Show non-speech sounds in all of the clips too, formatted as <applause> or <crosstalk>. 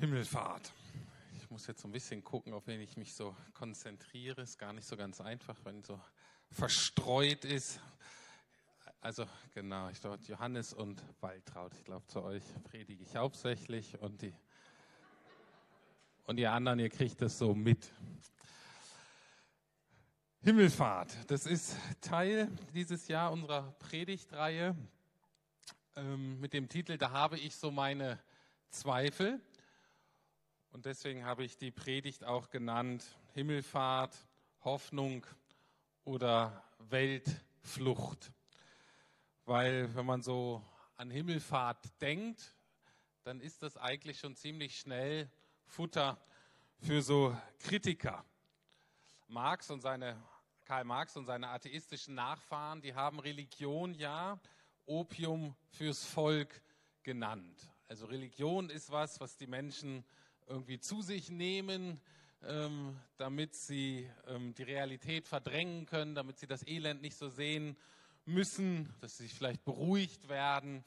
Himmelfahrt. Ich muss jetzt so ein bisschen gucken, auf wen ich mich so konzentriere. Ist gar nicht so ganz einfach, wenn so verstreut ist. Also genau, ich glaube Johannes und Waltraud. Ich glaube, zu euch predige ich hauptsächlich und die und ihr anderen, ihr kriegt das so mit. Himmelfahrt, das ist Teil dieses Jahr unserer Predigtreihe ähm, mit dem Titel Da habe ich so meine Zweifel. Und deswegen habe ich die Predigt auch genannt Himmelfahrt, Hoffnung oder Weltflucht. Weil wenn man so an Himmelfahrt denkt, dann ist das eigentlich schon ziemlich schnell Futter für so Kritiker. Marx und seine, Karl Marx und seine atheistischen Nachfahren, die haben Religion ja Opium fürs Volk genannt. Also Religion ist was, was die Menschen irgendwie zu sich nehmen, ähm, damit sie ähm, die Realität verdrängen können, damit sie das Elend nicht so sehen müssen, dass sie sich vielleicht beruhigt werden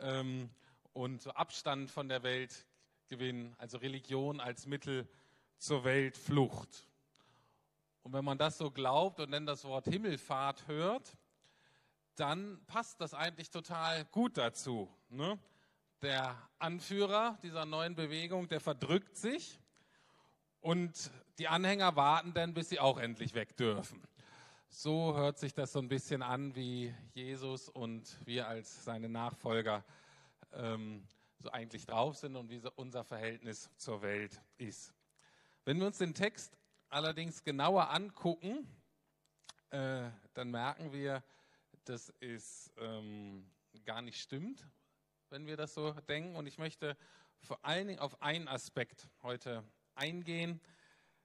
ähm, und so Abstand von der Welt gewinnen. Also Religion als Mittel zur Weltflucht. Und wenn man das so glaubt und dann das Wort Himmelfahrt hört, dann passt das eigentlich total gut dazu. Ne? Der Anführer dieser neuen Bewegung, der verdrückt sich und die Anhänger warten dann, bis sie auch endlich weg dürfen. So hört sich das so ein bisschen an, wie Jesus und wir als seine Nachfolger ähm, so eigentlich drauf sind und wie so unser Verhältnis zur Welt ist. Wenn wir uns den Text allerdings genauer angucken, äh, dann merken wir, dass es ähm, gar nicht stimmt, wenn wir das so denken. Und ich möchte vor allen Dingen auf einen Aspekt heute eingehen,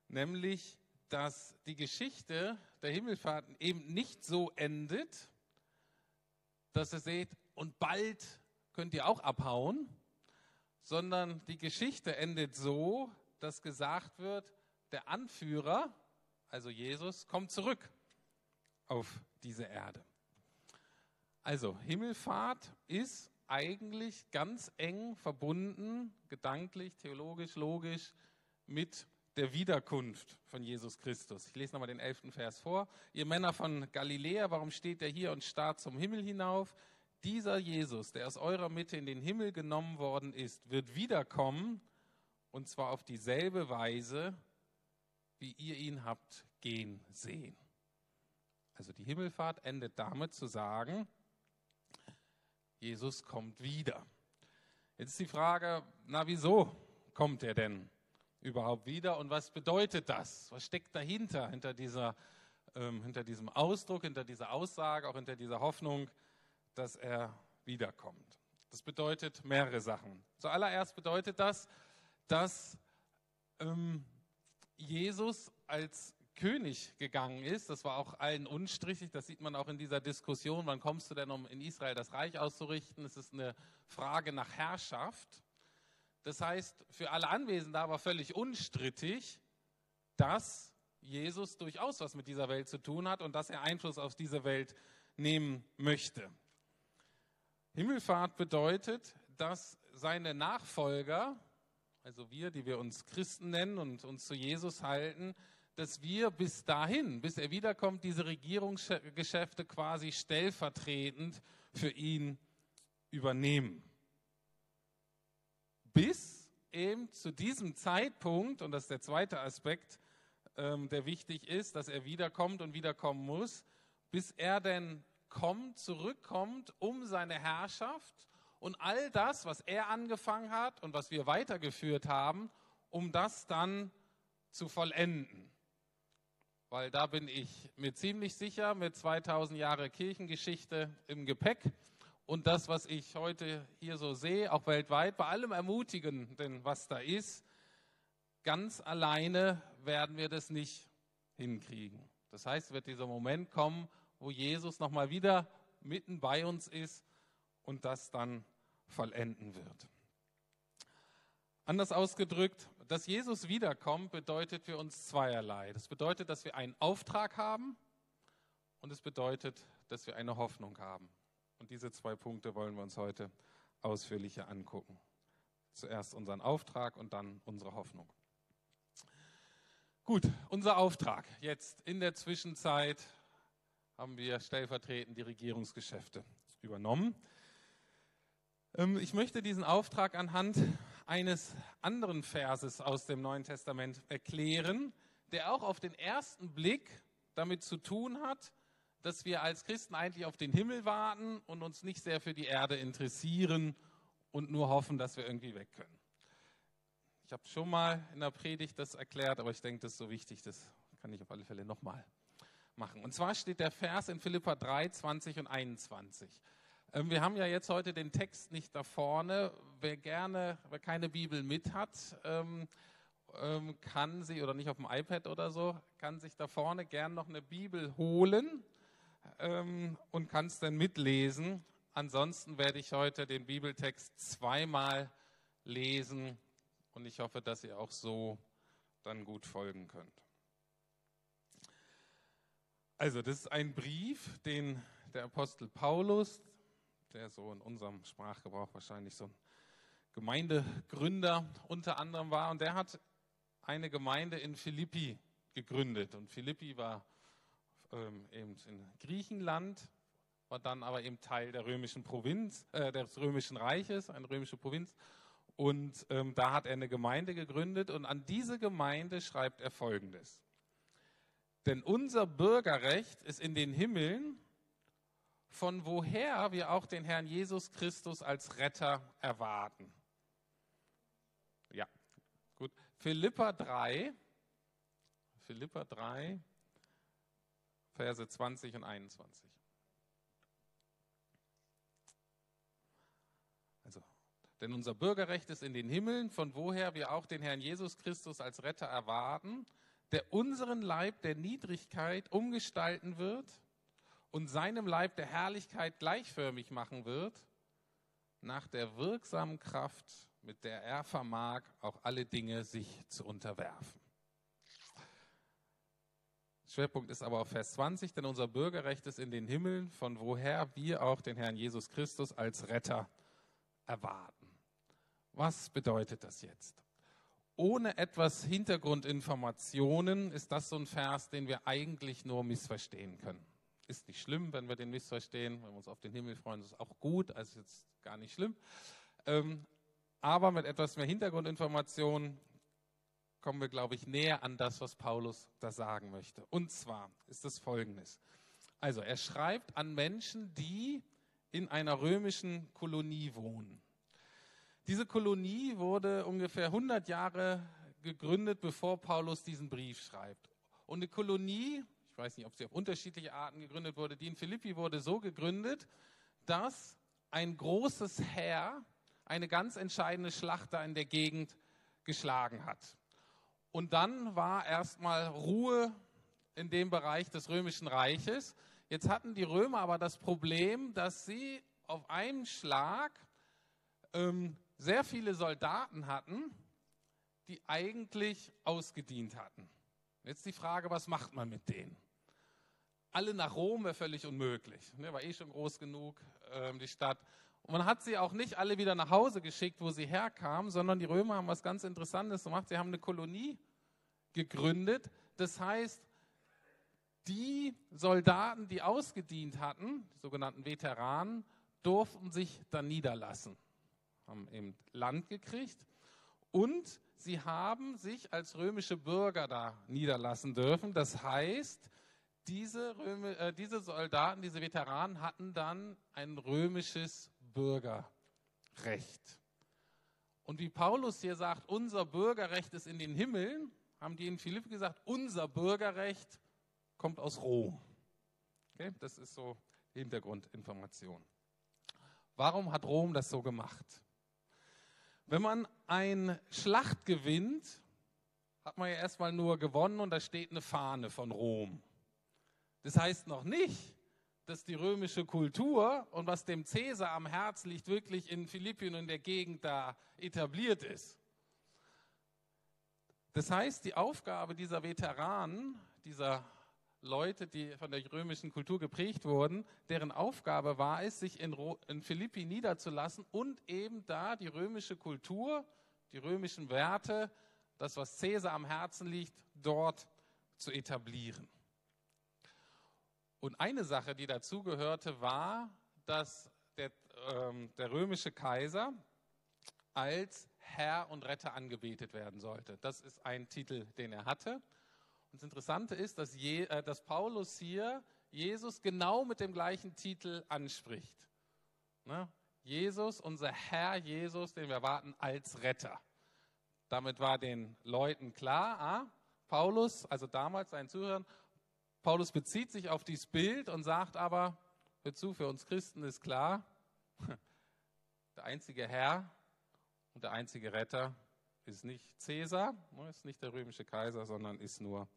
nämlich, dass die Geschichte der Himmelfahrt eben nicht so endet, dass ihr seht, und bald könnt ihr auch abhauen, sondern die Geschichte endet so, dass gesagt wird, der Anführer, also Jesus, kommt zurück auf diese Erde. Also Himmelfahrt ist eigentlich ganz eng verbunden, gedanklich, theologisch, logisch, mit der Wiederkunft von Jesus Christus. Ich lese nochmal den elften Vers vor. Ihr Männer von Galiläa, warum steht ihr hier und starrt zum Himmel hinauf? Dieser Jesus, der aus eurer Mitte in den Himmel genommen worden ist, wird wiederkommen und zwar auf dieselbe Weise, wie ihr ihn habt gehen sehen. Also die Himmelfahrt endet damit zu sagen, Jesus kommt wieder. Jetzt ist die Frage, na wieso kommt er denn überhaupt wieder und was bedeutet das? Was steckt dahinter, hinter, dieser, ähm, hinter diesem Ausdruck, hinter dieser Aussage, auch hinter dieser Hoffnung, dass er wiederkommt? Das bedeutet mehrere Sachen. Zuallererst bedeutet das, dass ähm, Jesus als König gegangen ist. Das war auch allen unstrittig. Das sieht man auch in dieser Diskussion. Wann kommst du denn, um in Israel das Reich auszurichten? Es ist eine Frage nach Herrschaft. Das heißt, für alle Anwesenden da war völlig unstrittig, dass Jesus durchaus was mit dieser Welt zu tun hat und dass er Einfluss auf diese Welt nehmen möchte. Himmelfahrt bedeutet, dass seine Nachfolger, also wir, die wir uns Christen nennen und uns zu Jesus halten, dass wir bis dahin, bis er wiederkommt, diese Regierungsgeschäfte quasi stellvertretend für ihn übernehmen. Bis eben zu diesem Zeitpunkt, und das ist der zweite Aspekt, ähm, der wichtig ist, dass er wiederkommt und wiederkommen muss, bis er denn kommt, zurückkommt, um seine Herrschaft und all das, was er angefangen hat und was wir weitergeführt haben, um das dann zu vollenden weil da bin ich mir ziemlich sicher mit 2000 Jahre Kirchengeschichte im Gepäck und das, was ich heute hier so sehe, auch weltweit, bei allem Ermutigenden, was da ist, ganz alleine werden wir das nicht hinkriegen. Das heißt, wird dieser Moment kommen, wo Jesus nochmal wieder mitten bei uns ist und das dann vollenden wird. Anders ausgedrückt, dass Jesus wiederkommt, bedeutet für uns zweierlei. Das bedeutet, dass wir einen Auftrag haben und es bedeutet, dass wir eine Hoffnung haben. Und diese zwei Punkte wollen wir uns heute ausführlicher angucken. zuerst unseren Auftrag und dann unsere Hoffnung. Gut, unser Auftrag. Jetzt in der Zwischenzeit haben wir stellvertretend die Regierungsgeschäfte übernommen. Ähm, ich möchte diesen Auftrag anhand eines anderen Verses aus dem Neuen Testament erklären, der auch auf den ersten Blick damit zu tun hat, dass wir als Christen eigentlich auf den Himmel warten und uns nicht sehr für die Erde interessieren und nur hoffen, dass wir irgendwie weg können. Ich habe schon mal in der Predigt das erklärt, aber ich denke, das ist so wichtig, das kann ich auf alle Fälle nochmal machen. Und zwar steht der Vers in Philippa 3, 20 und 21. Ähm, wir haben ja jetzt heute den Text nicht da vorne. Wer gerne, wer keine Bibel mit hat, ähm, ähm, kann sie, oder nicht auf dem iPad oder so, kann sich da vorne gern noch eine Bibel holen und kann es dann mitlesen. Ansonsten werde ich heute den Bibeltext zweimal lesen und ich hoffe, dass ihr auch so dann gut folgen könnt. Also, das ist ein Brief, den der Apostel Paulus der so in unserem Sprachgebrauch wahrscheinlich so ein Gemeindegründer unter anderem war. Und der hat eine Gemeinde in Philippi gegründet. Und Philippi war ähm, eben in Griechenland, war dann aber eben Teil der römischen Provinz, äh, des römischen Reiches, eine römische Provinz. Und ähm, da hat er eine Gemeinde gegründet und an diese Gemeinde schreibt er Folgendes. Denn unser Bürgerrecht ist in den Himmeln von woher wir auch den Herrn Jesus Christus als Retter erwarten. Ja, gut. Philippa 3, Philippa 3, Verse 20 und 21. Also, denn unser Bürgerrecht ist in den Himmeln, von woher wir auch den Herrn Jesus Christus als Retter erwarten, der unseren Leib der Niedrigkeit umgestalten wird und seinem Leib der Herrlichkeit gleichförmig machen wird, nach der wirksamen Kraft, mit der er vermag, auch alle Dinge sich zu unterwerfen. Schwerpunkt ist aber auf Vers 20, denn unser Bürgerrecht ist in den Himmeln, von woher wir auch den Herrn Jesus Christus als Retter erwarten. Was bedeutet das jetzt? Ohne etwas Hintergrundinformationen ist das so ein Vers, den wir eigentlich nur missverstehen können ist nicht schlimm, wenn wir den missverstehen. Wenn wir uns auf den Himmel freuen, ist auch gut, also ist jetzt gar nicht schlimm. Ähm, aber mit etwas mehr Hintergrundinformationen kommen wir, glaube ich, näher an das, was Paulus da sagen möchte. Und zwar ist es folgendes. Also er schreibt an Menschen, die in einer römischen Kolonie wohnen. Diese Kolonie wurde ungefähr 100 Jahre gegründet, bevor Paulus diesen Brief schreibt. Und eine Kolonie ich weiß nicht, ob sie auf unterschiedliche Arten gegründet wurde, die in Philippi wurde so gegründet, dass ein großes Heer eine ganz entscheidende Schlacht da in der Gegend geschlagen hat. Und dann war erstmal Ruhe in dem Bereich des römischen Reiches. Jetzt hatten die Römer aber das Problem, dass sie auf einen Schlag ähm, sehr viele Soldaten hatten, die eigentlich ausgedient hatten. Jetzt die Frage, was macht man mit denen? Alle nach Rom wäre völlig unmöglich. Ne, war eh schon groß genug, ähm, die Stadt. Und man hat sie auch nicht alle wieder nach Hause geschickt, wo sie herkamen, sondern die Römer haben was ganz Interessantes gemacht. Sie haben eine Kolonie gegründet. Das heißt, die Soldaten, die ausgedient hatten, die sogenannten Veteranen, durften sich dann niederlassen, haben eben Land gekriegt und sie haben sich als römische Bürger da niederlassen dürfen. Das heißt, diese, Röme, äh, diese Soldaten, diese Veteranen hatten dann ein römisches Bürgerrecht. Und wie Paulus hier sagt, unser Bürgerrecht ist in den Himmeln, haben die in Philippi gesagt, unser Bürgerrecht kommt aus Rom. Okay? Das ist so Hintergrundinformation. Warum hat Rom das so gemacht? Wenn man eine Schlacht gewinnt, hat man ja erstmal nur gewonnen und da steht eine Fahne von Rom. Das heißt noch nicht, dass die römische Kultur und was dem Cäsar am Herz liegt, wirklich in Philippien und in der Gegend da etabliert ist. Das heißt, die Aufgabe dieser Veteranen, dieser Leute, die von der römischen Kultur geprägt wurden, deren Aufgabe war es, sich in, in Philippi niederzulassen und eben da die römische Kultur, die römischen Werte, das, was Cäsar am Herzen liegt, dort zu etablieren. Und eine Sache, die dazugehörte, war, dass der, ähm, der römische Kaiser als Herr und Retter angebetet werden sollte. Das ist ein Titel, den er hatte. Und das Interessante ist, dass, Je, äh, dass Paulus hier Jesus genau mit dem gleichen Titel anspricht. Ne? Jesus, unser Herr Jesus, den wir erwarten als Retter. Damit war den Leuten klar, ah, Paulus, also damals seinen Zuhörern, Paulus bezieht sich auf dieses Bild und sagt aber, hör zu, für uns Christen ist klar, <laughs> der einzige Herr und der einzige Retter ist nicht Cäsar, ist nicht der römische Kaiser, sondern ist nur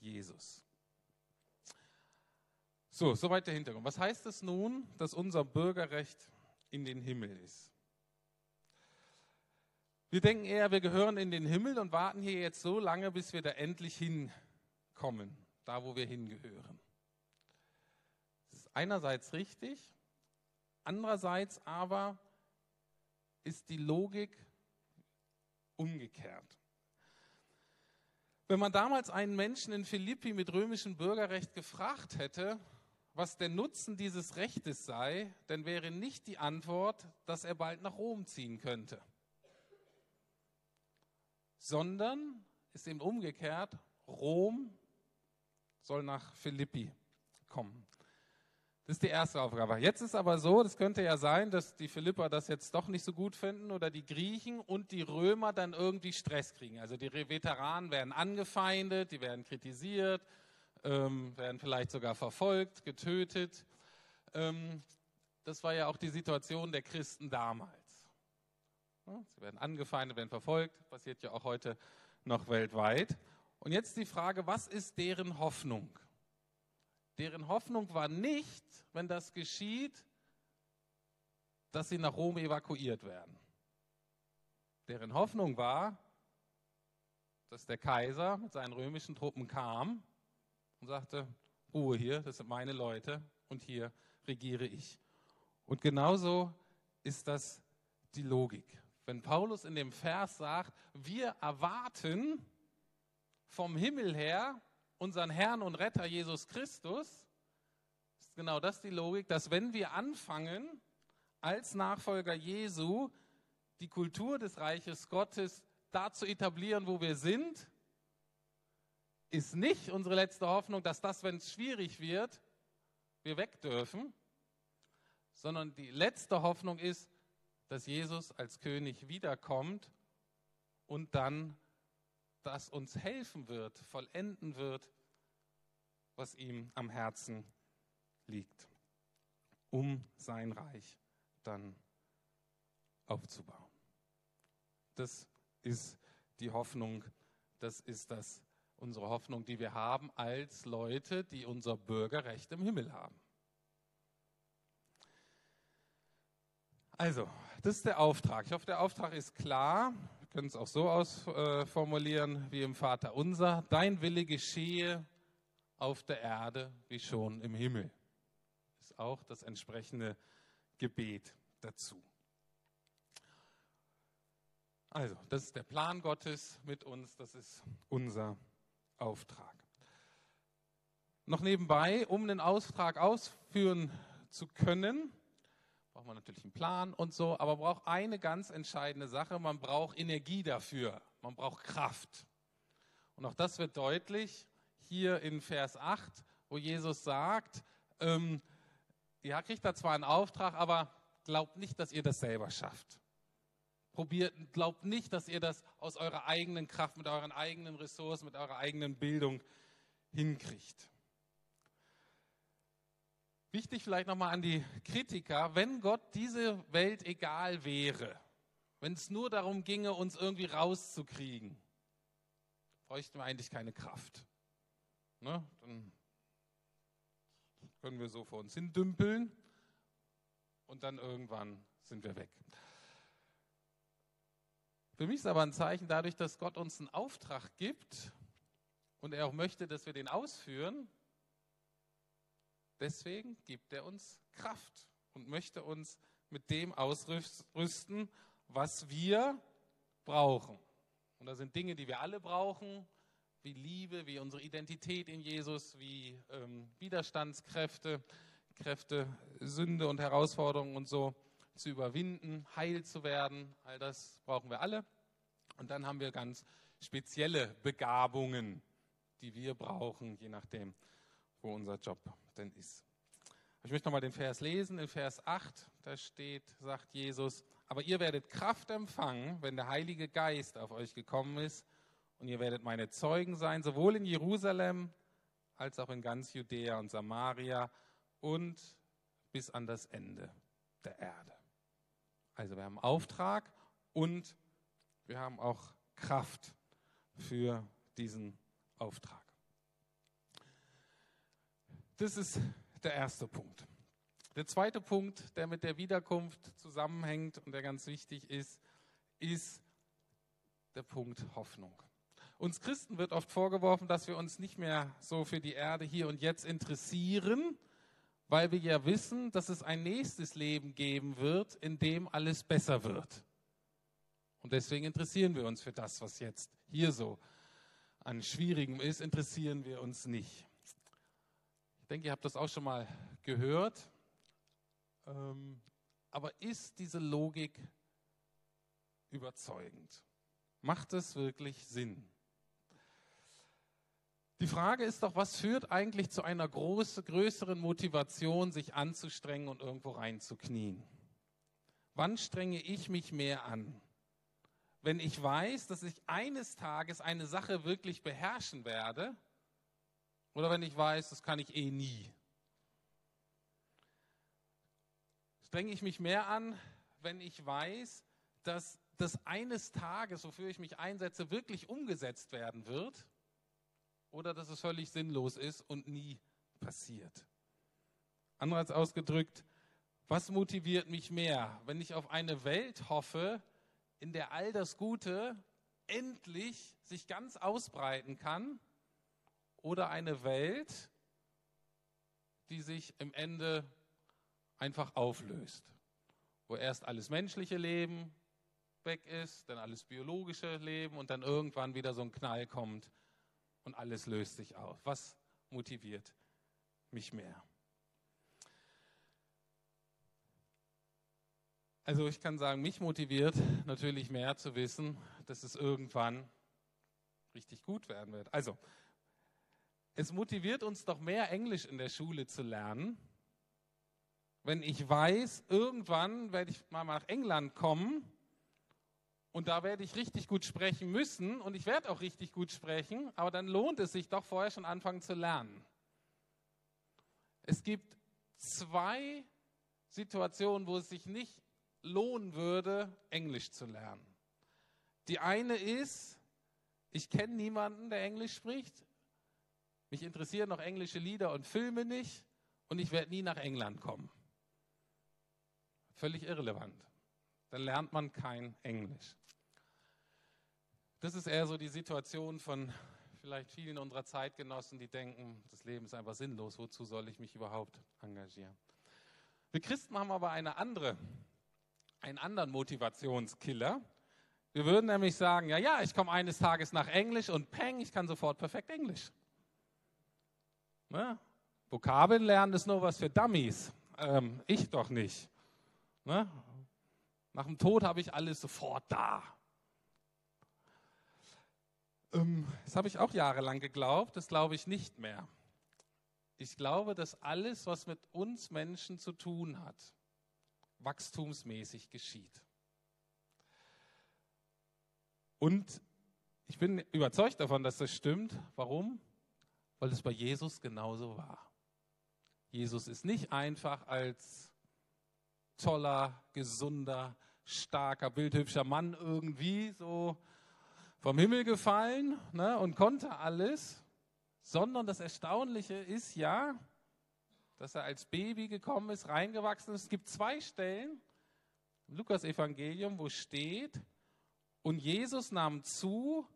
Jesus. So, soweit der Hintergrund. Was heißt es nun, dass unser Bürgerrecht in den Himmel ist? Wir denken eher, wir gehören in den Himmel und warten hier jetzt so lange, bis wir da endlich hinkommen, da wo wir hingehören. Das ist einerseits richtig, andererseits aber ist die Logik umgekehrt. Wenn man damals einen Menschen in Philippi mit römischem Bürgerrecht gefragt hätte, was der Nutzen dieses Rechtes sei, dann wäre nicht die Antwort, dass er bald nach Rom ziehen könnte, sondern ist eben umgekehrt, Rom soll nach Philippi kommen. Das ist die erste Aufgabe. Jetzt ist aber so, das könnte ja sein, dass die Philipper das jetzt doch nicht so gut finden oder die Griechen und die Römer dann irgendwie Stress kriegen. Also die Veteranen werden angefeindet, die werden kritisiert, ähm, werden vielleicht sogar verfolgt, getötet. Ähm, das war ja auch die Situation der Christen damals. Sie werden angefeindet, werden verfolgt, passiert ja auch heute noch weltweit. Und jetzt die Frage, was ist deren Hoffnung? Deren Hoffnung war nicht, wenn das geschieht, dass sie nach Rom evakuiert werden. Deren Hoffnung war, dass der Kaiser mit seinen römischen Truppen kam und sagte, Ruhe hier, das sind meine Leute und hier regiere ich. Und genauso ist das die Logik. Wenn Paulus in dem Vers sagt, wir erwarten vom Himmel her unseren Herrn und Retter Jesus Christus, ist genau das die Logik, dass wenn wir anfangen, als Nachfolger Jesu die Kultur des Reiches Gottes da zu etablieren, wo wir sind, ist nicht unsere letzte Hoffnung, dass das, wenn es schwierig wird, wir weg dürfen, sondern die letzte Hoffnung ist, dass Jesus als König wiederkommt und dann das uns helfen wird, vollenden wird, was ihm am Herzen liegt, um sein Reich dann aufzubauen. Das ist die Hoffnung, das ist das, unsere Hoffnung, die wir haben als Leute, die unser Bürgerrecht im Himmel haben. Also, das ist der Auftrag. Ich hoffe, der Auftrag ist klar können es auch so ausformulieren wie im Vater unser, dein Wille geschehe auf der Erde wie schon im Himmel. Ist auch das entsprechende Gebet dazu. Also, das ist der Plan Gottes mit uns, das ist unser Auftrag. Noch nebenbei, um den Auftrag ausführen zu können, braucht man natürlich einen Plan und so, aber braucht eine ganz entscheidende Sache, man braucht Energie dafür, man braucht Kraft. Und auch das wird deutlich hier in Vers 8, wo Jesus sagt, ähm, ja, kriegt da zwar einen Auftrag, aber glaubt nicht, dass ihr das selber schafft. Probiert, glaubt nicht, dass ihr das aus eurer eigenen Kraft, mit euren eigenen Ressourcen, mit eurer eigenen Bildung hinkriegt. Wichtig vielleicht nochmal an die Kritiker, wenn Gott diese Welt egal wäre, wenn es nur darum ginge, uns irgendwie rauszukriegen, bräuchten wir eigentlich keine Kraft. Ne? Dann können wir so vor uns hin dümpeln und dann irgendwann sind wir weg. Für mich ist aber ein Zeichen dadurch, dass Gott uns einen Auftrag gibt und er auch möchte, dass wir den ausführen, Deswegen gibt er uns Kraft und möchte uns mit dem ausrüsten, was wir brauchen. Und da sind Dinge, die wir alle brauchen, wie Liebe, wie unsere Identität in Jesus, wie ähm, Widerstandskräfte, Kräfte, Sünde und Herausforderungen und so zu überwinden, heil zu werden. All das brauchen wir alle. Und dann haben wir ganz spezielle Begabungen, die wir brauchen, je nachdem, wo unser Job denn ist. Ich möchte nochmal den Vers lesen. In Vers 8, da steht, sagt Jesus, aber ihr werdet Kraft empfangen, wenn der Heilige Geist auf euch gekommen ist. Und ihr werdet meine Zeugen sein, sowohl in Jerusalem als auch in ganz Judäa und Samaria und bis an das Ende der Erde. Also wir haben Auftrag und wir haben auch Kraft für diesen Auftrag. Das ist der erste Punkt. Der zweite Punkt, der mit der Wiederkunft zusammenhängt und der ganz wichtig ist, ist der Punkt Hoffnung. Uns Christen wird oft vorgeworfen, dass wir uns nicht mehr so für die Erde hier und jetzt interessieren, weil wir ja wissen, dass es ein nächstes Leben geben wird, in dem alles besser wird. Und deswegen interessieren wir uns für das, was jetzt hier so an Schwierigem ist, interessieren wir uns nicht. Ich denke, ihr habt das auch schon mal gehört. Ähm, aber ist diese Logik überzeugend? Macht es wirklich Sinn? Die Frage ist doch, was führt eigentlich zu einer große, größeren Motivation, sich anzustrengen und irgendwo reinzuknien? Wann strenge ich mich mehr an? Wenn ich weiß, dass ich eines Tages eine Sache wirklich beherrschen werde, oder wenn ich weiß, das kann ich eh nie. Strenge ich mich mehr an, wenn ich weiß, dass das eines Tages, wofür ich mich einsetze, wirklich umgesetzt werden wird? oder dass es völlig sinnlos ist und nie passiert. Andererseits ausgedrückt, was motiviert mich mehr, wenn ich auf eine Welt hoffe, in der all das Gute endlich sich ganz ausbreiten kann, oder eine Welt, die sich im Ende einfach auflöst, wo erst alles menschliche Leben weg ist, dann alles biologische Leben und dann irgendwann wieder so ein Knall kommt und alles löst sich auf. Was motiviert mich mehr? Also ich kann sagen, mich motiviert natürlich mehr zu wissen, dass es irgendwann richtig gut werden wird. Also, es motiviert uns doch mehr Englisch in der Schule zu lernen, wenn ich weiß, irgendwann werde ich mal nach England kommen und da werde ich richtig gut sprechen müssen und ich werde auch richtig gut sprechen, aber dann lohnt es sich doch vorher schon anfangen zu lernen. Es gibt zwei Situationen, wo es sich nicht lohnen würde, Englisch zu lernen. Die eine ist, ich kenne niemanden, der Englisch spricht. Mich interessieren noch englische Lieder und Filme nicht und ich werde nie nach England kommen. Völlig irrelevant. Dann lernt man kein Englisch. Das ist eher so die Situation von vielleicht vielen unserer Zeitgenossen, die denken, das Leben ist einfach sinnlos, wozu soll ich mich überhaupt engagieren? Wir Christen haben aber eine andere, einen anderen Motivationskiller. Wir würden nämlich sagen, ja, ja, ich komme eines Tages nach Englisch und peng, ich kann sofort perfekt Englisch. Ne? Vokabeln lernen ist nur was für Dummies. Ähm, ich doch nicht. Ne? Nach dem Tod habe ich alles sofort da. Ähm, das habe ich auch jahrelang geglaubt, das glaube ich nicht mehr. Ich glaube, dass alles, was mit uns Menschen zu tun hat, wachstumsmäßig geschieht. Und ich bin überzeugt davon, dass das stimmt. Warum? Weil es bei Jesus genauso war. Jesus ist nicht einfach als toller, gesunder, starker, bildhübscher Mann irgendwie so vom Himmel gefallen ne, und konnte alles, sondern das Erstaunliche ist ja, dass er als Baby gekommen ist, reingewachsen ist. Es gibt zwei Stellen im Lukas-Evangelium, wo steht, und Jesus nahm zu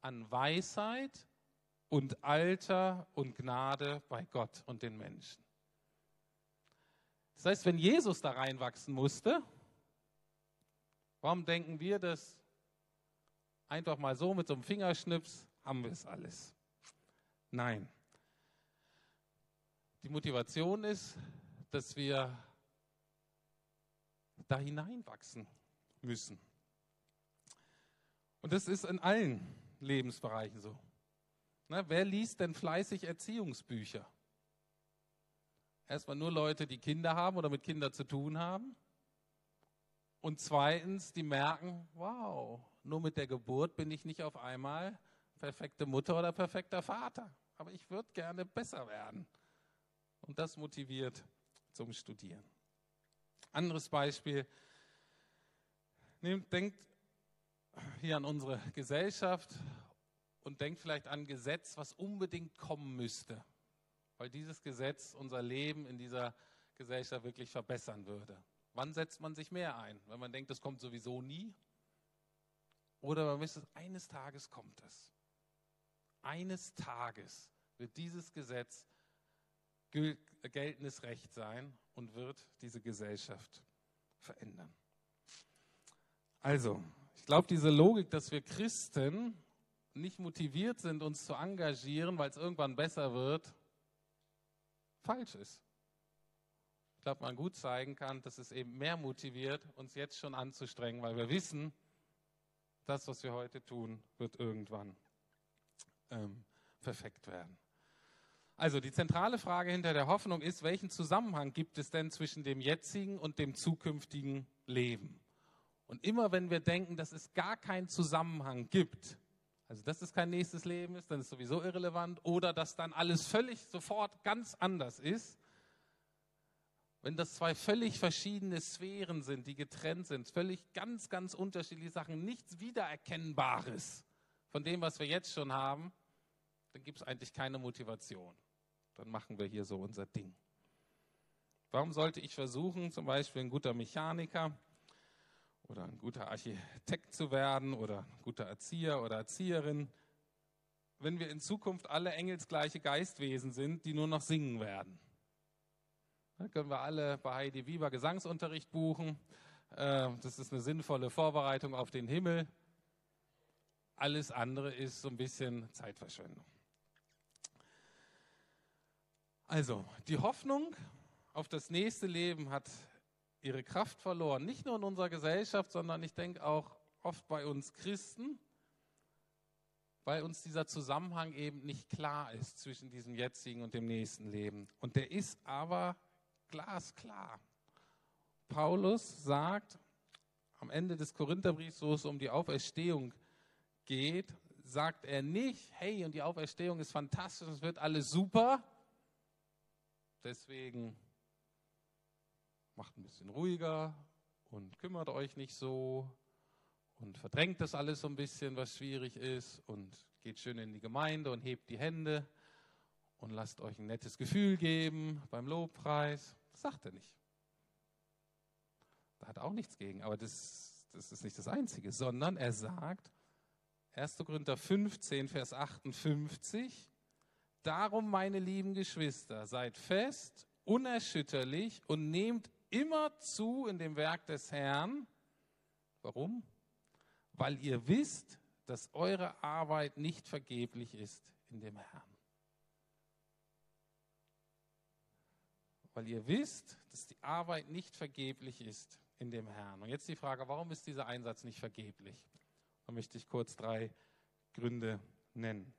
an Weisheit und Alter und Gnade bei Gott und den Menschen. Das heißt, wenn Jesus da reinwachsen musste, warum denken wir, dass einfach mal so mit so einem Fingerschnips haben wir es alles? Nein. Die Motivation ist, dass wir da hineinwachsen müssen. Und das ist in allen Lebensbereichen so. Na, wer liest denn fleißig Erziehungsbücher? Erstmal nur Leute, die Kinder haben oder mit Kindern zu tun haben. Und zweitens, die merken, wow, nur mit der Geburt bin ich nicht auf einmal perfekte Mutter oder perfekter Vater. Aber ich würde gerne besser werden. Und das motiviert zum Studieren. Anderes Beispiel. Denkt hier an unsere Gesellschaft und denkt vielleicht an ein Gesetz, was unbedingt kommen müsste, weil dieses Gesetz unser Leben in dieser Gesellschaft wirklich verbessern würde. Wann setzt man sich mehr ein? Wenn man denkt, das kommt sowieso nie? Oder man wisst, eines Tages kommt es. Eines Tages wird dieses Gesetz geltendes Recht sein und wird diese Gesellschaft verändern. Also, ich glaube, diese Logik, dass wir Christen nicht motiviert sind, uns zu engagieren, weil es irgendwann besser wird, falsch ist. Ich glaube, man gut zeigen kann, dass es eben mehr motiviert, uns jetzt schon anzustrengen, weil wir wissen, das, was wir heute tun, wird irgendwann ähm, perfekt werden. Also die zentrale Frage hinter der Hoffnung ist, welchen Zusammenhang gibt es denn zwischen dem jetzigen und dem zukünftigen Leben? Und immer wenn wir denken, dass es gar keinen Zusammenhang gibt, also dass es kein nächstes Leben ist, dann ist es sowieso irrelevant, oder dass dann alles völlig sofort ganz anders ist, wenn das zwei völlig verschiedene Sphären sind, die getrennt sind, völlig ganz, ganz unterschiedliche Sachen, nichts Wiedererkennbares von dem, was wir jetzt schon haben, dann gibt es eigentlich keine Motivation. Dann machen wir hier so unser Ding. Warum sollte ich versuchen, zum Beispiel ein guter Mechaniker oder ein guter Architekt zu werden oder ein guter Erzieher oder Erzieherin, wenn wir in Zukunft alle engelsgleiche Geistwesen sind, die nur noch singen werden. Dann können wir alle bei Heidi Wieber Gesangsunterricht buchen. Äh, das ist eine sinnvolle Vorbereitung auf den Himmel. Alles andere ist so ein bisschen Zeitverschwendung. Also, die Hoffnung auf das nächste Leben hat ihre Kraft verloren. Nicht nur in unserer Gesellschaft, sondern ich denke auch oft bei uns Christen, weil uns dieser Zusammenhang eben nicht klar ist zwischen diesem jetzigen und dem nächsten Leben. Und der ist aber glasklar. Paulus sagt am Ende des Korintherbriefs, wo es um die Auferstehung geht, sagt er nicht, hey, und die Auferstehung ist fantastisch, es wird alles super. Deswegen macht ein bisschen ruhiger und kümmert euch nicht so und verdrängt das alles so ein bisschen, was schwierig ist und geht schön in die Gemeinde und hebt die Hände und lasst euch ein nettes Gefühl geben beim Lobpreis. Das sagt er nicht. Da hat er auch nichts gegen, aber das, das ist nicht das Einzige, sondern er sagt, 1. Korinther 15, Vers 58, Darum, meine lieben Geschwister, seid fest, unerschütterlich und nehmt immer zu in dem Werk des Herrn. Warum? Weil ihr wisst, dass eure Arbeit nicht vergeblich ist in dem Herrn. Weil ihr wisst, dass die Arbeit nicht vergeblich ist in dem Herrn. Und jetzt die Frage, warum ist dieser Einsatz nicht vergeblich? Da möchte ich kurz drei Gründe nennen.